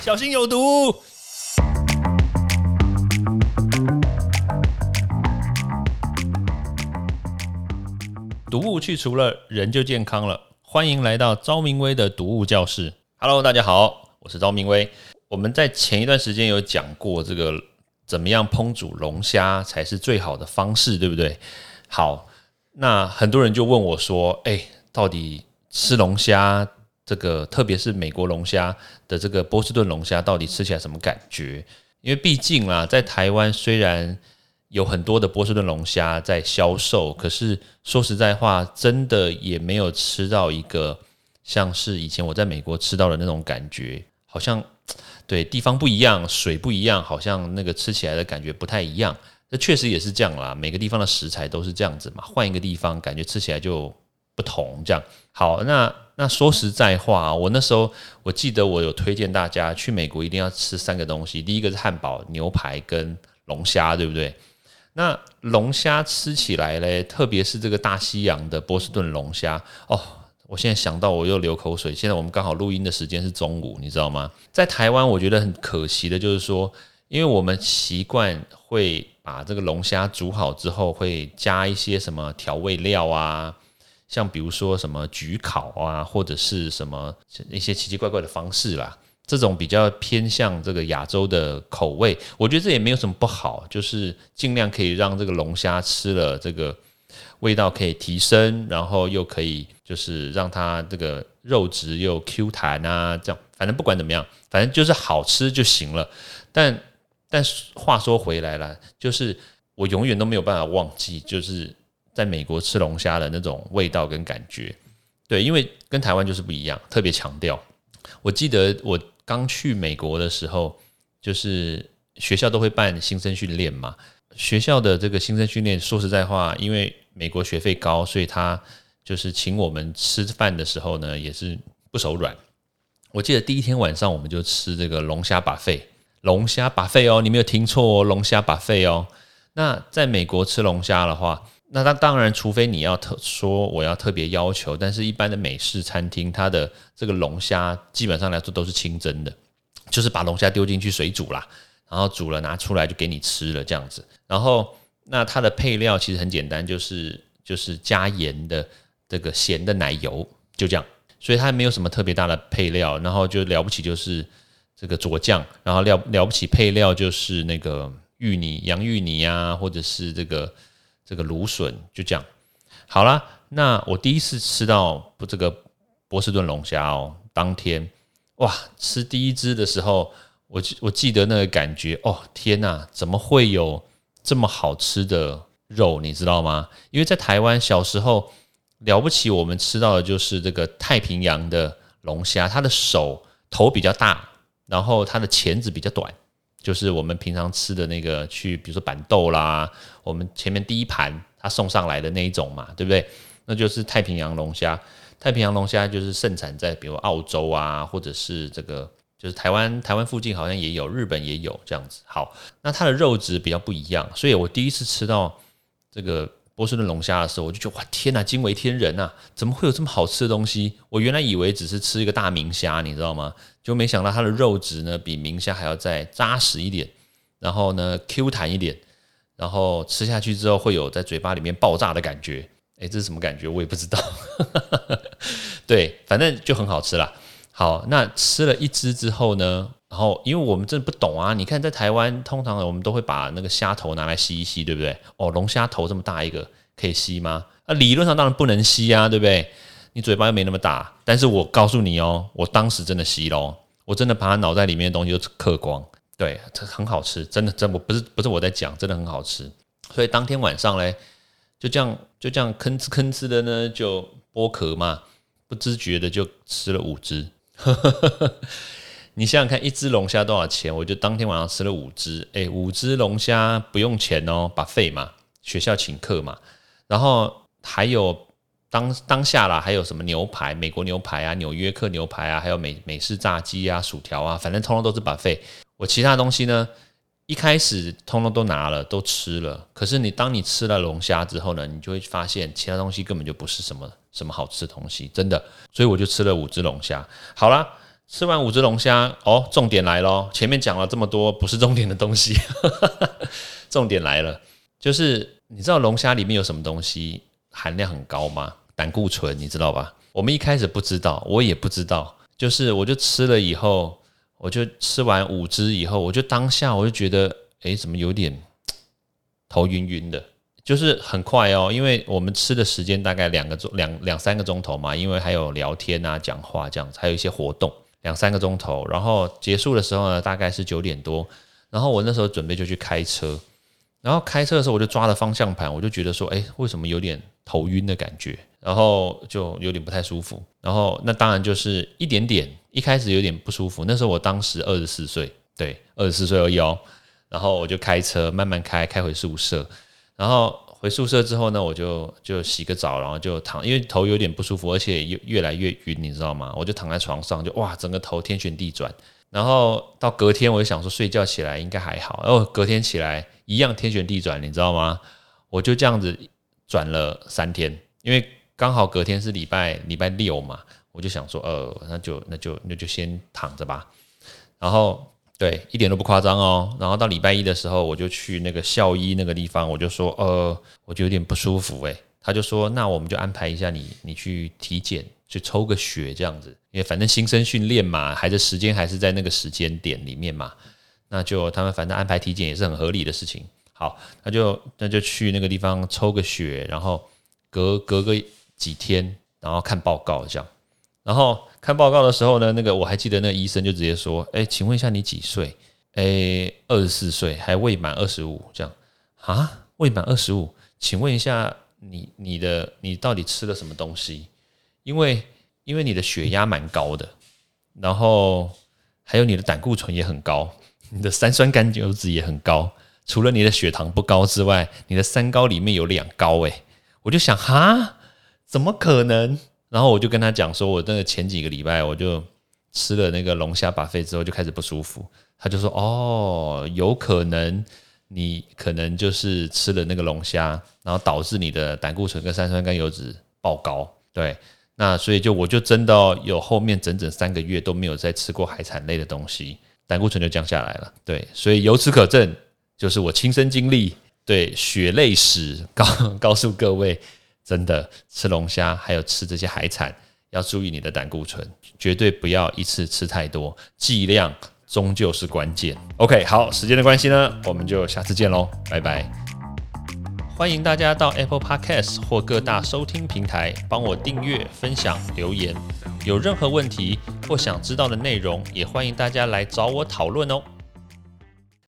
小心有毒。毒物去除了，人就健康了。欢迎来到昭明威的毒物教室。Hello，大家好，我是昭明威。我们在前一段时间有讲过这个怎么样烹煮龙虾才是最好的方式，对不对？好，那很多人就问我说：“哎，到底吃龙虾这个，特别是美国龙虾的这个波士顿龙虾，到底吃起来什么感觉？”因为毕竟啦，在台湾虽然有很多的波士顿龙虾在销售，可是说实在话，真的也没有吃到一个像是以前我在美国吃到的那种感觉，好像对地方不一样，水不一样，好像那个吃起来的感觉不太一样。这确实也是这样啦，每个地方的食材都是这样子嘛，换一个地方感觉吃起来就不同。这样好，那那说实在话，我那时候我记得我有推荐大家去美国一定要吃三个东西，第一个是汉堡、牛排跟龙虾，对不对？那龙虾吃起来嘞，特别是这个大西洋的波士顿龙虾哦，我现在想到我又流口水。现在我们刚好录音的时间是中午，你知道吗？在台湾，我觉得很可惜的就是说，因为我们习惯会把这个龙虾煮好之后，会加一些什么调味料啊，像比如说什么焗烤啊，或者是什么一些奇奇怪怪的方式啦。这种比较偏向这个亚洲的口味，我觉得这也没有什么不好，就是尽量可以让这个龙虾吃了这个味道可以提升，然后又可以就是让它这个肉质又 Q 弹啊，这样反正不管怎么样，反正就是好吃就行了。但但话说回来了，就是我永远都没有办法忘记，就是在美国吃龙虾的那种味道跟感觉，对，因为跟台湾就是不一样，特别强调。我记得我。刚去美国的时候，就是学校都会办新生训练嘛。学校的这个新生训练，说实在话，因为美国学费高，所以他就是请我们吃饭的时候呢，也是不手软。我记得第一天晚上，我们就吃这个龙虾把费，龙虾把费哦，你没有听错哦，龙虾把费哦。那在美国吃龙虾的话，那他当然，除非你要特说我要特别要求，但是一般的美式餐厅，它的这个龙虾基本上来说都是清蒸的，就是把龙虾丢进去水煮啦，然后煮了拿出来就给你吃了这样子。然后那它的配料其实很简单，就是就是加盐的这个咸的奶油，就这样。所以它没有什么特别大的配料，然后就了不起就是这个佐酱，然后了了不起配料就是那个芋泥、洋芋泥啊，或者是这个。这个芦笋就这样好了。那我第一次吃到不这个波士顿龙虾哦，当天哇，吃第一只的时候，我我记得那个感觉哦，天哪，怎么会有这么好吃的肉？你知道吗？因为在台湾小时候了不起，我们吃到的就是这个太平洋的龙虾，它的手头比较大，然后它的钳子比较短。就是我们平常吃的那个，去比如说板豆啦，我们前面第一盘他送上来的那一种嘛，对不对？那就是太平洋龙虾。太平洋龙虾就是盛产在比如澳洲啊，或者是这个就是台湾，台湾附近好像也有，日本也有这样子。好，那它的肉质比较不一样，所以我第一次吃到这个。波士顿龙虾的时候，我就觉得哇天呐，惊为天人呐！怎么会有这么好吃的东西？我原来以为只是吃一个大明虾，你知道吗？就没想到它的肉质呢比明虾还要再扎实一点，然后呢 Q 弹一点，然后吃下去之后会有在嘴巴里面爆炸的感觉。诶，这是什么感觉？我也不知道。对，反正就很好吃啦。好，那吃了一只之后呢？然后，因为我们真的不懂啊，你看在台湾，通常我们都会把那个虾头拿来吸一吸，对不对？哦，龙虾头这么大一个，可以吸吗？啊，理论上当然不能吸啊，对不对？你嘴巴又没那么大。但是我告诉你哦，我当时真的吸喽，我真的把它脑袋里面的东西都嗑光。对，这很好吃，真的，真我不是不是我在讲，真的很好吃。所以当天晚上嘞，就这样就这样吭哧吭哧的呢，就剥壳嘛，不自觉的就吃了五只。你想想看，一只龙虾多少钱？我就当天晚上吃了五只，哎，五只龙虾不用钱哦，把费嘛，学校请客嘛。然后还有当当下啦，还有什么牛排，美国牛排啊，纽约客牛排啊，还有美美式炸鸡啊，薯条啊，反正通通都是把费。我其他东西呢，一开始通通都拿了，都吃了。可是你当你吃了龙虾之后呢，你就会发现其他东西根本就不是什么什么好吃的东西，真的。所以我就吃了五只龙虾。好了。吃完五只龙虾，哦，重点来咯，前面讲了这么多不是重点的东西，重点来了，就是你知道龙虾里面有什么东西含量很高吗？胆固醇，你知道吧？我们一开始不知道，我也不知道，就是我就吃了以后，我就吃完五支以后，我就当下我就觉得，哎，怎么有点头晕晕的。就是很快哦，因为我们吃的时间大概两个钟两两三个钟头嘛，因为还有聊天啊、讲话这样子，还有一些活动，两三个钟头。然后结束的时候呢，大概是九点多。然后我那时候准备就去开车，然后开车的时候我就抓了方向盘，我就觉得说，哎，为什么有点头晕的感觉？然后就有点不太舒服。然后那当然就是一点点，一开始有点不舒服。那时候我当时二十四岁，对，二十四岁而已哦。然后我就开车慢慢开，开回宿舍。然后回宿舍之后呢，我就就洗个澡，然后就躺，因为头有点不舒服，而且越越来越晕，你知道吗？我就躺在床上，就哇，整个头天旋地转。然后到隔天，我就想说睡觉起来应该还好，然后隔天起来一样天旋地转，你知道吗？我就这样子转了三天，因为刚好隔天是礼拜礼拜六嘛，我就想说，呃，那就那就那就先躺着吧，然后。对，一点都不夸张哦。然后到礼拜一的时候，我就去那个校医那个地方，我就说，呃，我就有点不舒服诶。他就说，那我们就安排一下你，你去体检，去抽个血这样子，因为反正新生训练嘛，还是时间还是在那个时间点里面嘛，那就他们反正安排体检也是很合理的事情。好，那就那就去那个地方抽个血，然后隔隔个几天，然后看报告这样，然后。看报告的时候呢，那个我还记得，那个医生就直接说：“哎，请问一下你几岁？哎，二十四岁，还未满二十五，这样啊？未满二十五，请问一下你你的你到底吃了什么东西？因为因为你的血压蛮高的，然后还有你的胆固醇也很高，你的三酸甘油脂也很高，除了你的血糖不高之外，你的三高里面有两高，哎，我就想哈，怎么可能？”然后我就跟他讲说，我那个前几个礼拜我就吃了那个龙虾把肺之后就开始不舒服。他就说，哦，有可能你可能就是吃了那个龙虾，然后导致你的胆固醇跟三酸甘油脂爆高。对，那所以就我就真的有后面整整三个月都没有再吃过海产类的东西，胆固醇就降下来了。对，所以由此可证，就是我亲身经历，对血泪史告告诉各位。真的吃龙虾，还有吃这些海产，要注意你的胆固醇，绝对不要一次吃太多，剂量终究是关键。OK，好，时间的关系呢，我们就下次见喽，拜拜。欢迎大家到 Apple Podcast 或各大收听平台帮我订阅、分享、留言。有任何问题或想知道的内容，也欢迎大家来找我讨论哦。